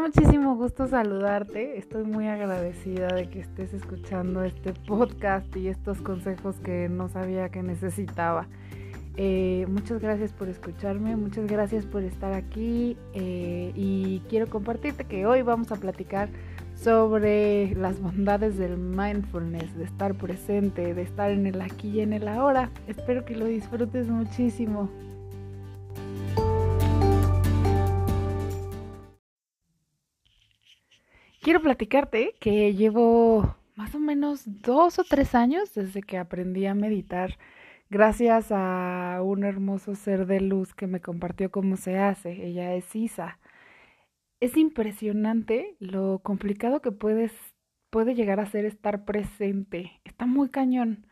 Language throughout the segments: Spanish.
muchísimo gusto saludarte. Estoy muy agradecida de que estés escuchando este podcast y estos consejos que no sabía que necesitaba. Eh, muchas gracias por escucharme, muchas gracias por estar aquí eh, y quiero compartirte que hoy vamos a platicar sobre las bondades del mindfulness, de estar presente, de estar en el aquí y en el ahora. Espero que lo disfrutes muchísimo. Platicarte que llevo más o menos dos o tres años desde que aprendí a meditar gracias a un hermoso ser de luz que me compartió cómo se hace. Ella es Isa. Es impresionante lo complicado que puedes, puede llegar a ser estar presente. Está muy cañón.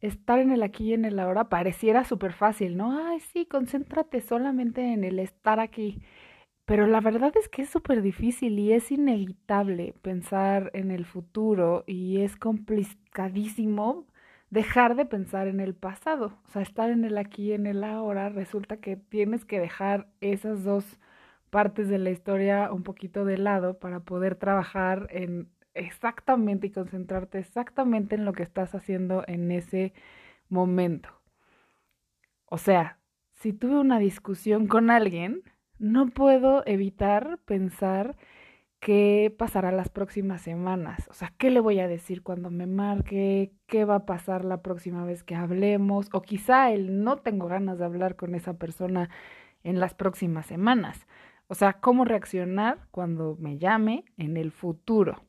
Estar en el aquí y en el ahora pareciera súper fácil, ¿no? Ay, sí, concéntrate solamente en el estar aquí. Pero la verdad es que es súper difícil y es inevitable pensar en el futuro y es complicadísimo dejar de pensar en el pasado. O sea, estar en el aquí y en el ahora resulta que tienes que dejar esas dos partes de la historia un poquito de lado para poder trabajar en exactamente y concentrarte exactamente en lo que estás haciendo en ese momento. O sea, si tuve una discusión con alguien, no puedo evitar pensar qué pasará las próximas semanas. O sea, ¿qué le voy a decir cuando me marque? ¿Qué va a pasar la próxima vez que hablemos? O quizá él no tengo ganas de hablar con esa persona en las próximas semanas. O sea, ¿cómo reaccionar cuando me llame en el futuro?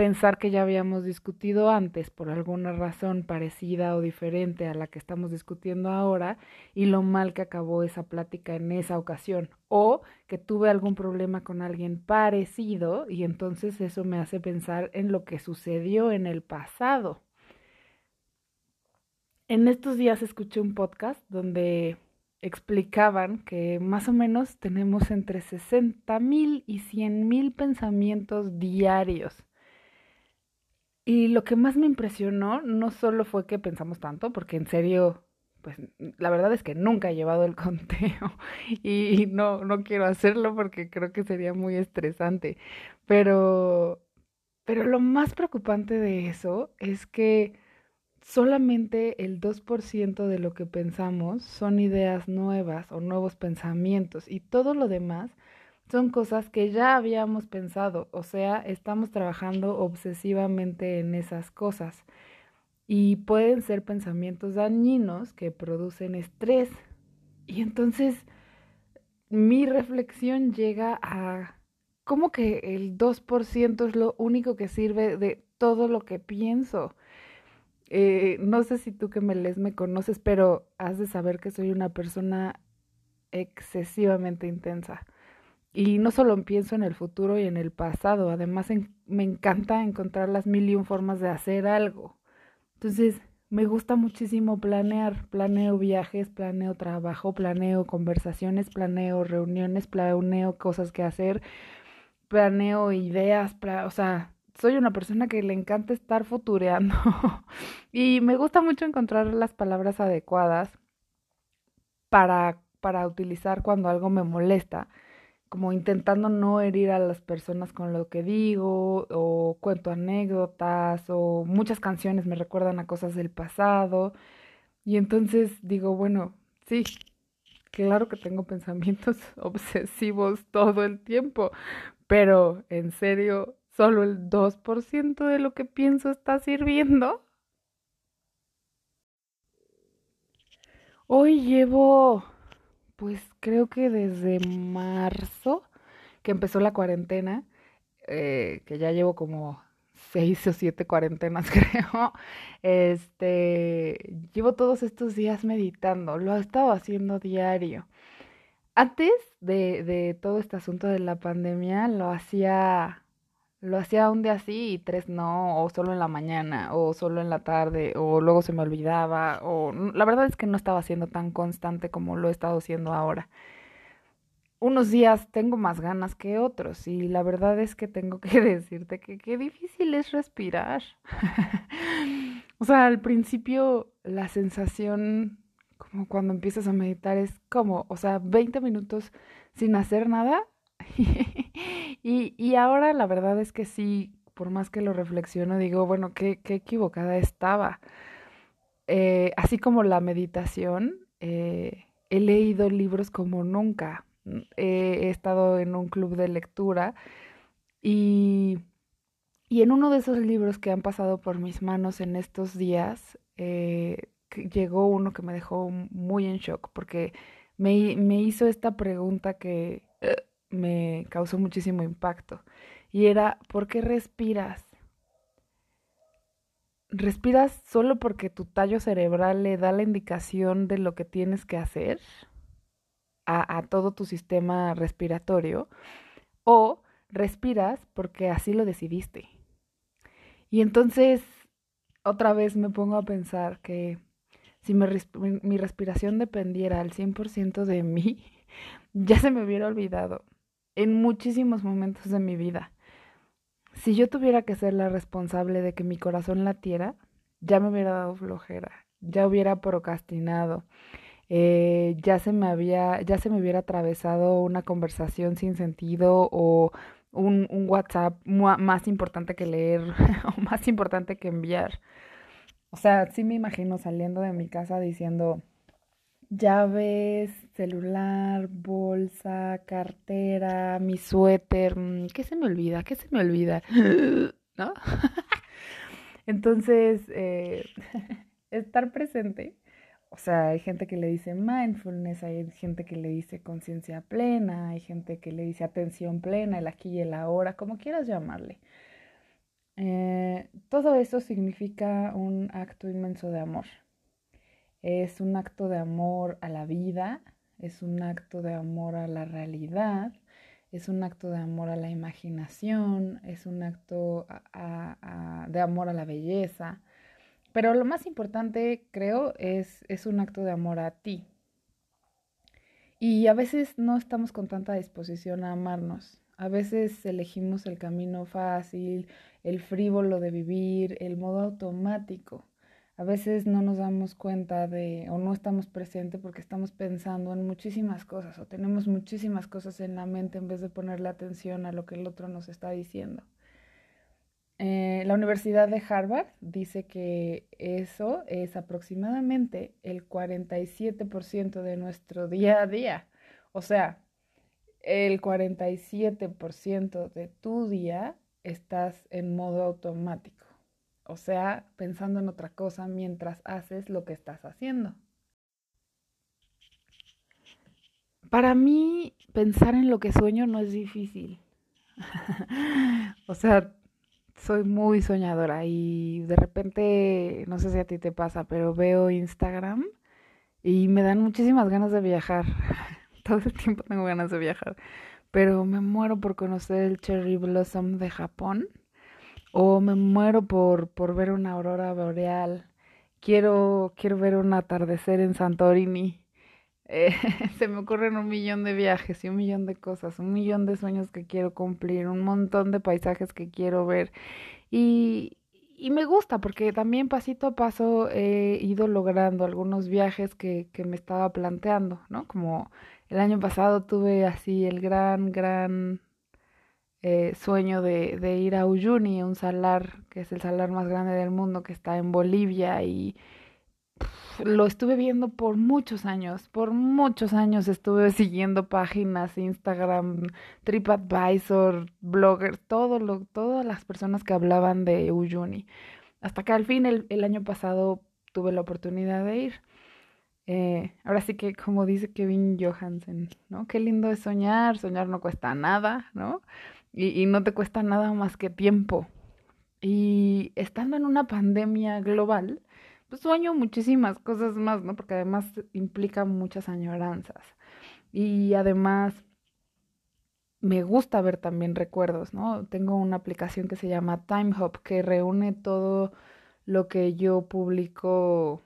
Pensar que ya habíamos discutido antes por alguna razón parecida o diferente a la que estamos discutiendo ahora y lo mal que acabó esa plática en esa ocasión o que tuve algún problema con alguien parecido y entonces eso me hace pensar en lo que sucedió en el pasado. En estos días escuché un podcast donde explicaban que más o menos tenemos entre 60 mil y 100 mil pensamientos diarios y lo que más me impresionó no solo fue que pensamos tanto, porque en serio, pues la verdad es que nunca he llevado el conteo y no, no quiero hacerlo porque creo que sería muy estresante. Pero, pero lo más preocupante de eso es que solamente el 2% de lo que pensamos son ideas nuevas o nuevos pensamientos y todo lo demás son cosas que ya habíamos pensado, o sea, estamos trabajando obsesivamente en esas cosas y pueden ser pensamientos dañinos que producen estrés. Y entonces mi reflexión llega a cómo que el 2% es lo único que sirve de todo lo que pienso. Eh, no sé si tú que me lees me conoces, pero has de saber que soy una persona excesivamente intensa. Y no solo pienso en el futuro y en el pasado, además me encanta encontrar las mil y un formas de hacer algo. Entonces, me gusta muchísimo planear, planeo viajes, planeo trabajo, planeo conversaciones, planeo reuniones, planeo cosas que hacer, planeo ideas, o sea, soy una persona que le encanta estar futureando y me gusta mucho encontrar las palabras adecuadas para, para utilizar cuando algo me molesta como intentando no herir a las personas con lo que digo, o cuento anécdotas, o muchas canciones me recuerdan a cosas del pasado. Y entonces digo, bueno, sí, claro que tengo pensamientos obsesivos todo el tiempo, pero en serio, solo el 2% de lo que pienso está sirviendo. Hoy llevo pues creo que desde marzo que empezó la cuarentena, eh, que ya llevo como seis o siete cuarentenas creo, este, llevo todos estos días meditando, lo he estado haciendo diario. Antes de, de todo este asunto de la pandemia, lo hacía lo hacía un día sí y tres no, o solo en la mañana, o solo en la tarde, o luego se me olvidaba, o la verdad es que no estaba siendo tan constante como lo he estado haciendo ahora. Unos días tengo más ganas que otros y la verdad es que tengo que decirte que qué difícil es respirar. o sea, al principio la sensación como cuando empiezas a meditar es como, o sea, 20 minutos sin hacer nada y, y ahora la verdad es que sí, por más que lo reflexiono, digo, bueno, qué, qué equivocada estaba. Eh, así como la meditación, eh, he leído libros como nunca. he estado en un club de lectura y, y, en uno de esos libros que han pasado por mis manos en estos días, eh, llegó uno que me dejó muy en shock porque me, me hizo esta pregunta que me causó muchísimo impacto y era, ¿por qué respiras? ¿Respiras solo porque tu tallo cerebral le da la indicación de lo que tienes que hacer a, todo tu sistema respiratorio? ¿O respiras porque así lo decidiste? Y entonces, otra vez me pongo a pensar que si mi, mi respiración dependiera al 100% de mí, ya se me hubiera olvidado en muchísimos momentos de mi vida. Si yo tuviera que ser la responsable de que mi corazón latiera, ya me hubiera dado flojera, ya hubiera procrastinado, eh, ya se me había, ya se me hubiera atravesado una conversación sin sentido o un, un WhatsApp más importante que leer o más importante que enviar. O sea, sí me imagino saliendo de mi casa diciendo, llaves, celular, bolsa, cartera, mi suéter, mm, ¿qué se me olvida? ¿Qué se me olvida? ¿No? Entonces, eh, estar presente, o sea, hay gente que le dice mindfulness, hay gente que le dice conciencia plena, hay gente que le dice atención plena, el aquí y el ahora, como quieras llamarle. Eh, todo eso significa un acto inmenso de amor. Es un acto de amor a la vida, es un acto de amor a la realidad, es un acto de amor a la imaginación, es un acto de amor a la belleza. Pero lo más importante, creo, es, es un acto de amor a ti. Y a veces no estamos con tanta disposición a amarnos. A veces elegimos el camino fácil, el frívolo de vivir, el modo automático a veces no nos damos cuenta de o no estamos presentes porque estamos pensando en muchísimas cosas o tenemos muchísimas cosas en la mente en vez de ponerle atención a lo que el otro nos está diciendo. Eh, la Universidad de Harvard dice que eso es aproximadamente el 47% de nuestro día a día. O sea, el 47% de tu día estás en modo automático o sea, pensando en otra cosa mientras haces lo que estás haciendo. Para mí, pensar en lo que sueño no es difícil. o sea, soy muy soñadora y de repente, no sé si a ti te pasa, pero veo Instagram y me dan muchísimas ganas de viajar. Todo el tiempo tengo ganas de viajar. Pero me muero por conocer el Cherry Blossom de Japón o me muero por, por ver una aurora boreal. Quiero, quiero ver un atardecer en Santorini. Eh, se me ocurren un millón de viajes y un millón de cosas, un millón de sueños que quiero cumplir, un montón de paisajes que quiero ver. Y, y me gusta porque también pasito a paso he ido logrando algunos viajes que, que me estaba planteando, ¿no? Como el año pasado tuve así el gran, gran eh, sueño de, ir a Uyuni, un salar que es el salar más grande del mundo que está en Bolivia y lo estuve viendo por muchos años, por muchos años estuve siguiendo páginas, Instagram, TripAdvisor, bloggers, todo lo, todas las personas que hablaban de Uyuni. Hasta que al fin el, el año pasado tuve la oportunidad de ir. Eh, ahora sí que como dice Kevin Johansen, ¿no? Qué lindo es soñar, soñar no cuesta nada, ¿no? Y, no te cuesta nada más que tiempo. Y estando en una pandemia global, pues sueño muchísimas cosas más, ¿no? Porque además implica muchas añoranzas. Y además me gusta ver también recuerdos, ¿no? Tengo una aplicación que se llama TimeHop que reúne todo lo que yo publico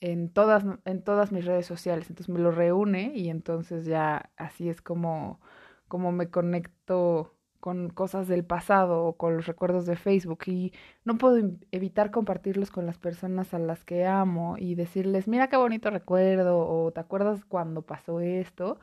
en todas, en todas mis redes sociales. Entonces me lo reúne y entonces ya así es como, como me conecto con cosas del pasado o con los recuerdos de Facebook y no puedo evitar compartirlos con las personas a las que amo y decirles, mira qué bonito recuerdo o te acuerdas cuando pasó esto.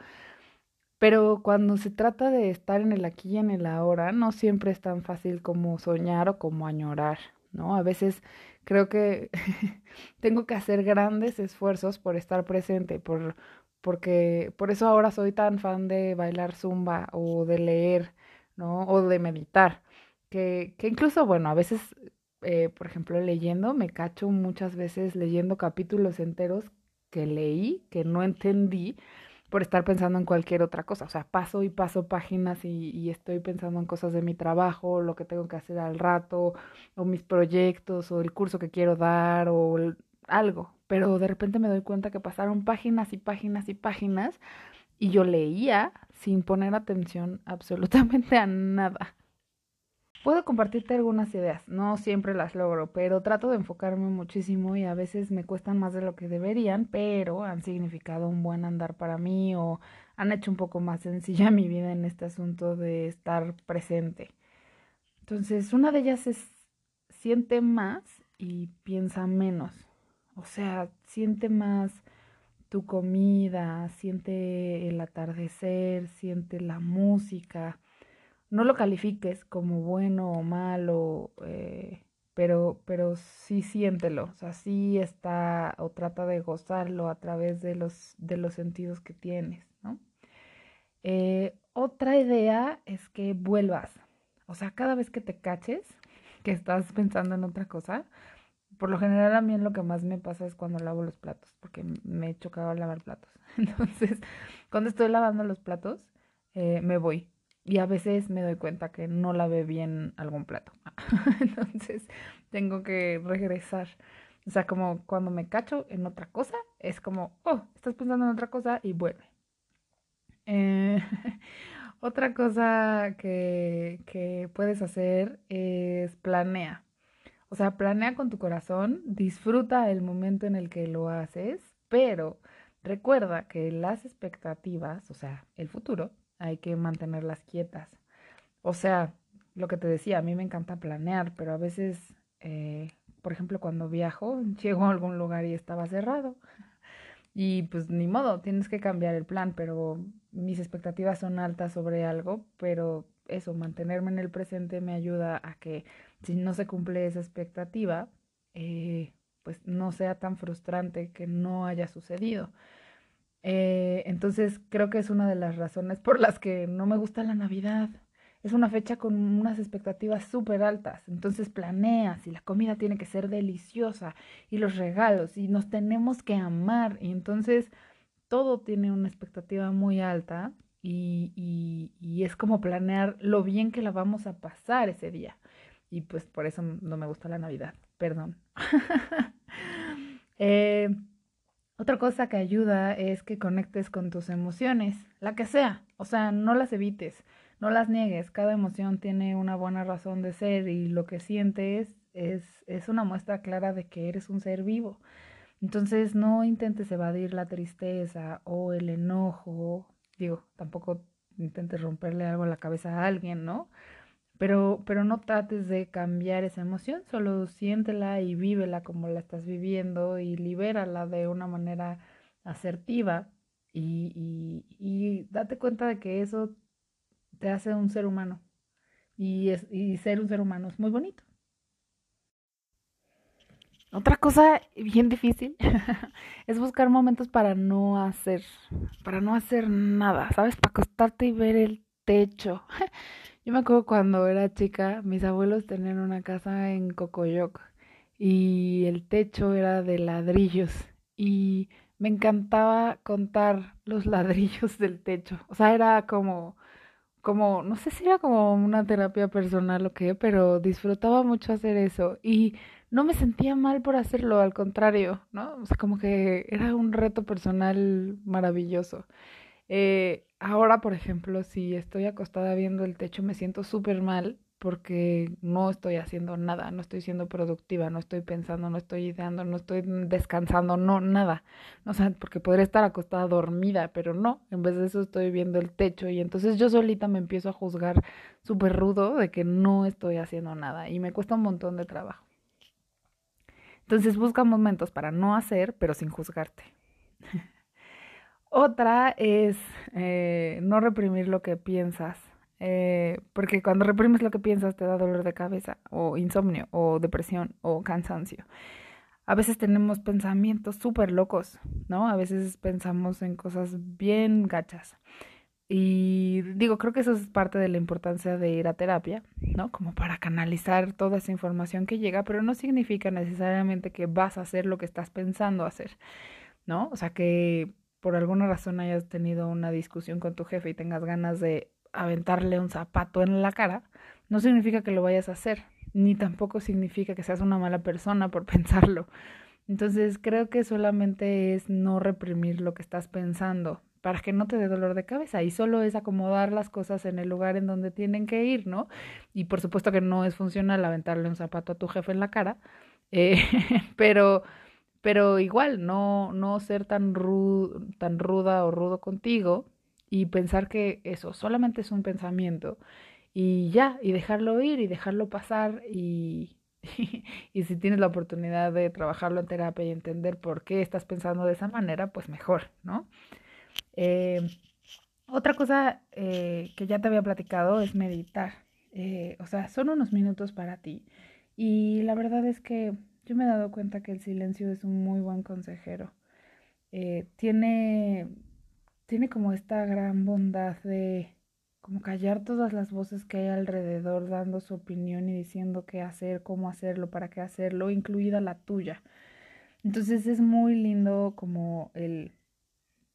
Pero cuando se trata de estar en el aquí y en el ahora, no siempre es tan fácil como soñar o como añorar, ¿no? A veces creo que tengo que hacer grandes esfuerzos por estar presente, por, porque por eso ahora soy tan fan de bailar zumba o de leer, ¿no? O de meditar, que, que incluso, bueno, a veces, eh, por ejemplo, leyendo, me cacho muchas veces leyendo capítulos enteros que leí, que no entendí, por estar pensando en cualquier otra cosa. O sea, paso y paso páginas y, estoy pensando en cosas de mi trabajo, lo que tengo que hacer al rato, o mis proyectos, o el curso que quiero dar, o algo. Pero de repente me doy cuenta que pasaron páginas y páginas y páginas y yo leía sin poner atención absolutamente a nada. Puedo compartirte algunas ideas, no siempre las logro, pero trato de enfocarme muchísimo y a veces me cuestan más de lo que deberían, pero han significado un buen andar para mí o han hecho un poco más sencilla mi vida en este asunto de estar presente. Entonces, una de ellas es siente más y piensa menos. O sea, siente más tu comida, siente el atardecer, siente la música. No lo califiques como bueno o malo, eh, pero, pero sí siéntelo, o sea, sí está o trata de gozarlo a través de los, de los sentidos que tienes, ¿no? Eh, otra idea es que vuelvas, o sea, cada vez que te caches, que estás pensando en otra cosa, por lo general a mí lo que más me pasa es cuando lavo los platos, porque me he chocado a lavar platos. Entonces, cuando estoy lavando los platos, eh, me voy y a veces me doy cuenta que no lavé bien algún plato. Entonces tengo que regresar. O sea, como cuando me cacho en otra cosa, es como, oh, estás pensando en otra cosa y vuelve. Eh, otra cosa que, que puedes hacer es planea. O sea, planea con tu corazón, disfruta el momento en el que lo haces, pero recuerda que las expectativas, o sea, el futuro, hay que mantenerlas quietas. O sea, lo que te decía, a mí me encanta planear, pero a veces, eh, por ejemplo, cuando viajo, llego a algún lugar y estaba cerrado. Y pues ni modo, tienes que cambiar el plan, pero mis expectativas son altas sobre algo, pero eso, mantenerme en el presente me ayuda a que si no se cumple esa expectativa, eh, pues no sea tan frustrante que no haya sucedido. Eh, entonces creo que es una de las razones por las que no me gusta la Navidad. Es una fecha con unas expectativas súper altas. Entonces planeas y la comida tiene que ser deliciosa y los regalos y nos tenemos que amar. Y entonces todo tiene una expectativa muy alta y, y, y es como planear lo bien que la vamos a pasar ese día. Y pues por eso no me gusta la Navidad. Perdón. eh, otra cosa que ayuda es que conectes con tus emociones, la que sea, o sea, no las evites, no las niegues, cada emoción tiene una buena razón de ser y lo que sientes es, es una muestra clara de que eres un ser vivo. Entonces no intentes evadir la tristeza o el enojo, digo, tampoco intentes romperle algo en la cabeza a alguien, ¿no? Pero, pero no trates de cambiar esa emoción, solo siéntela y vívela como la estás viviendo y libérala de una manera asertiva y, y, date cuenta de que eso te hace un ser humano y, es, y ser un ser humano es muy bonito. Otra cosa bien difícil es buscar momentos para no hacer, para no hacer nada, ¿sabes? Para acostarte y ver el techo. Yo me acuerdo cuando era chica, mis abuelos tenían una casa en Cocoyoc y el techo era de ladrillos y me encantaba contar los ladrillos del techo. O sea, era como, como, no sé si era como una terapia personal o qué, pero disfrutaba mucho hacer eso y no me sentía mal por hacerlo, al contrario, ¿no? O sea, como que era un reto personal maravilloso. Eh, ahora, por ejemplo, si estoy acostada viendo el techo, me siento súper mal porque no estoy haciendo nada, no estoy siendo productiva, no estoy pensando, no estoy ideando, no estoy descansando, no, nada. O sea, porque podría estar acostada dormida, pero no, en vez de eso estoy viendo el techo y entonces yo solita me empiezo a juzgar súper rudo de que no estoy haciendo nada y me cuesta un montón de trabajo. Entonces busca momentos para no hacer, pero sin juzgarte. Otra es eh, no reprimir lo que piensas, eh, porque cuando reprimes lo que piensas te da dolor de cabeza o insomnio o depresión o cansancio. A veces tenemos pensamientos súper locos, ¿no? A veces pensamos en cosas bien gachas. Y digo, creo que eso es parte de la importancia de ir a terapia, ¿no? Como para canalizar toda esa información que llega, pero no significa necesariamente que vas a hacer lo que estás pensando hacer, ¿no? O sea, que por alguna razón hayas tenido una discusión con tu jefe y tengas ganas de aventarle un zapato en la cara, no significa que lo vayas a hacer, ni tampoco significa que seas una mala persona por pensarlo. Entonces creo que solamente es no reprimir lo que estás pensando para que no te dé dolor de cabeza y solo es acomodar las cosas en el lugar en donde tienen que ir, ¿no? Y por supuesto que no es funcional aventarle un zapato a tu jefe en la cara, eh, pero pero igual no, no ser tan, tan ruda o rudo contigo y pensar que eso solamente es un pensamiento y ya, y dejarlo ir y dejarlo pasar y, y, si tienes la oportunidad de trabajarlo en terapia y entender por qué estás pensando de esa manera, pues mejor, ¿no? Eh, otra cosa eh, que ya te había platicado es meditar. Eh, o sea, son unos minutos para ti. Y la verdad es que yo me he dado cuenta que el silencio es un muy buen consejero. Eh, tiene, tiene como esta gran bondad de como callar todas las voces que hay alrededor dando su opinión y diciendo qué hacer, cómo hacerlo, para qué hacerlo, incluida la tuya. Entonces es muy lindo como el,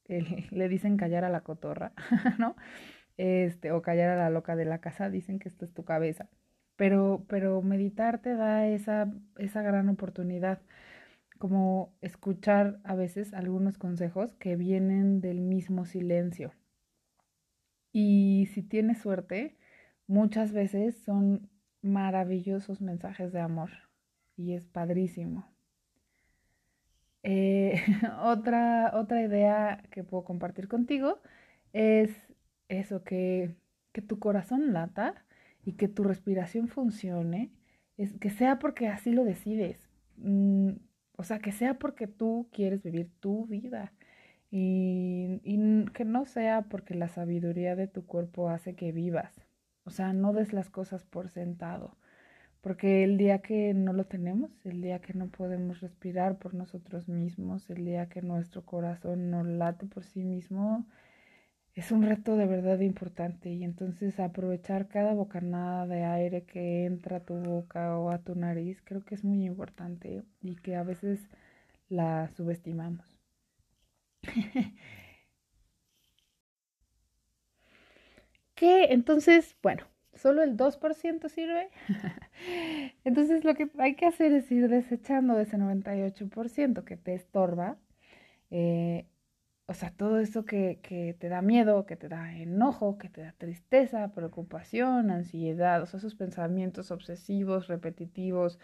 el le dicen callar a la cotorra, ¿no? Este, o callar a la loca de la casa, dicen que esto es tu cabeza pero, pero meditar te da esa, esa gran oportunidad, como escuchar a veces algunos consejos que vienen del mismo silencio. Y si tienes suerte, muchas veces son maravillosos mensajes de amor y es padrísimo. Eh, otra, otra idea que puedo compartir contigo es eso, que, que tu corazón lata y que tu respiración funcione, es que sea porque así lo decides. Mm, o sea, que sea porque tú quieres vivir tu vida. Y, y, que no sea porque la sabiduría de tu cuerpo hace que vivas. O sea, no des las cosas por sentado. Porque el día que no lo tenemos, el día que no podemos respirar por nosotros mismos, el día que nuestro corazón no late por sí mismo, es un reto de verdad importante y entonces aprovechar cada bocanada de aire que entra a tu boca o a tu nariz creo que es muy importante y que a veces la subestimamos. ¿Qué? Entonces, bueno, solo el 2% sirve. entonces lo que hay que hacer es ir desechando ese 98% que te estorba. Eh, o sea, todo eso que, que, te da miedo, que te da enojo, que te da tristeza, preocupación, ansiedad, o sea, esos pensamientos obsesivos, repetitivos,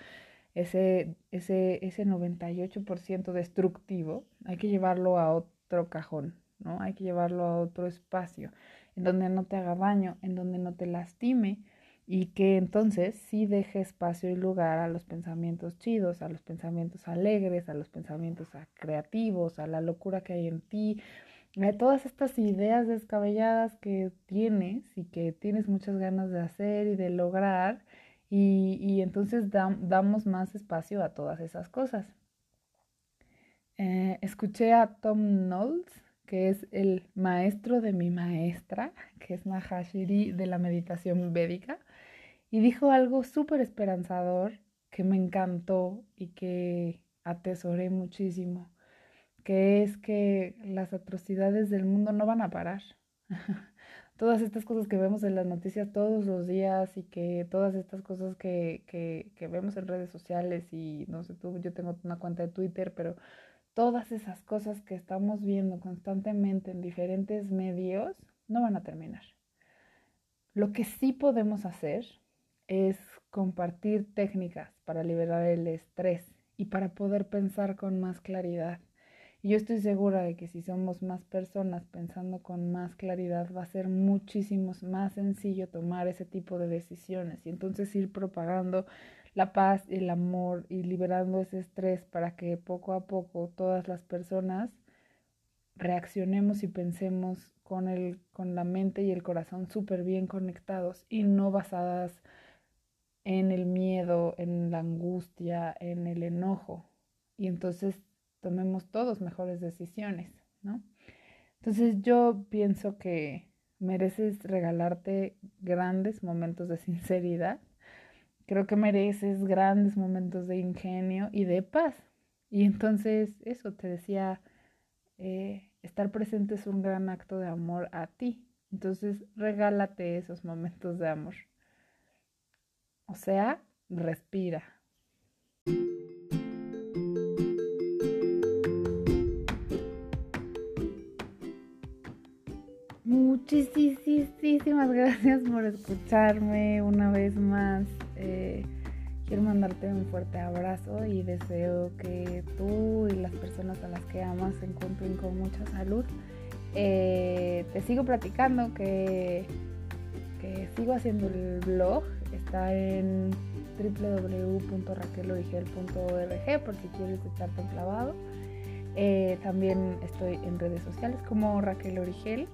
ese, ese, ese 98% destructivo, hay que llevarlo a otro cajón, ¿no? Hay que llevarlo a otro espacio, en donde no te haga daño, en donde no te lastime, y que entonces sí deje espacio y lugar a los pensamientos chidos, a los pensamientos alegres, a los pensamientos creativos, a la locura que hay en ti, a todas estas ideas descabelladas que tienes y que tienes muchas ganas de hacer y de lograr y, y entonces damos más espacio a todas esas cosas. Eh, escuché a Tom Knowles, que es el maestro de mi maestra, que es Mahashiri de la meditación védica, y dijo algo súper esperanzador que me encantó y que atesoré muchísimo, que es que las atrocidades del mundo no van a parar. todas estas cosas que vemos en las noticias todos los días y que todas estas cosas que, que, que vemos en redes sociales y no sé tú, yo tengo una cuenta de Twitter, pero todas esas cosas que estamos viendo constantemente en diferentes medios no van a terminar. Lo que sí podemos hacer es compartir técnicas para liberar el estrés y para poder pensar con más claridad. Y yo estoy segura de que si somos más personas pensando con más claridad va a ser muchísimo más sencillo tomar ese tipo de decisiones y entonces ir propagando la paz, el amor y liberando ese estrés para que poco a poco todas las personas reaccionemos y pensemos con, el, con la mente y el corazón súper bien conectados y no basadas en el miedo, en la angustia, en el enojo. Y entonces tomemos todos mejores decisiones, ¿no? Entonces yo pienso que mereces regalarte grandes momentos de sinceridad. Creo que mereces grandes momentos de ingenio y de paz. Y entonces eso, te decía, eh, estar presente es un gran acto de amor a ti. Entonces regálate esos momentos de amor. O sea, respira. Muchísimas gracias por escucharme una vez más. Eh, quiero mandarte un fuerte abrazo y deseo que tú y las personas a las que amas se encuentren con mucha salud. Eh, te sigo platicando que, que sigo haciendo el blog. Está en www.raquelorigel.org por si quieres echarte clavado. Eh, también estoy en redes sociales como Raquel Origel.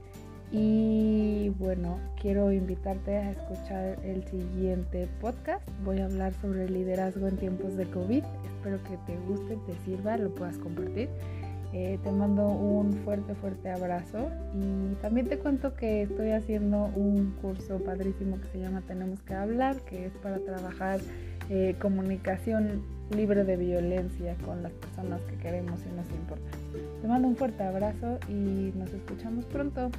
Y bueno, quiero invitarte a escuchar el siguiente podcast. Voy a hablar sobre liderazgo en tiempos de COVID. Espero que te guste, te sirva, lo puedas compartir. Eh, te mando un fuerte, fuerte abrazo y también te cuento que estoy haciendo un curso padrísimo que se llama Tenemos que hablar, que es para trabajar eh, comunicación libre de violencia con las personas que queremos y nos importa. Te mando un fuerte abrazo y nos escuchamos pronto.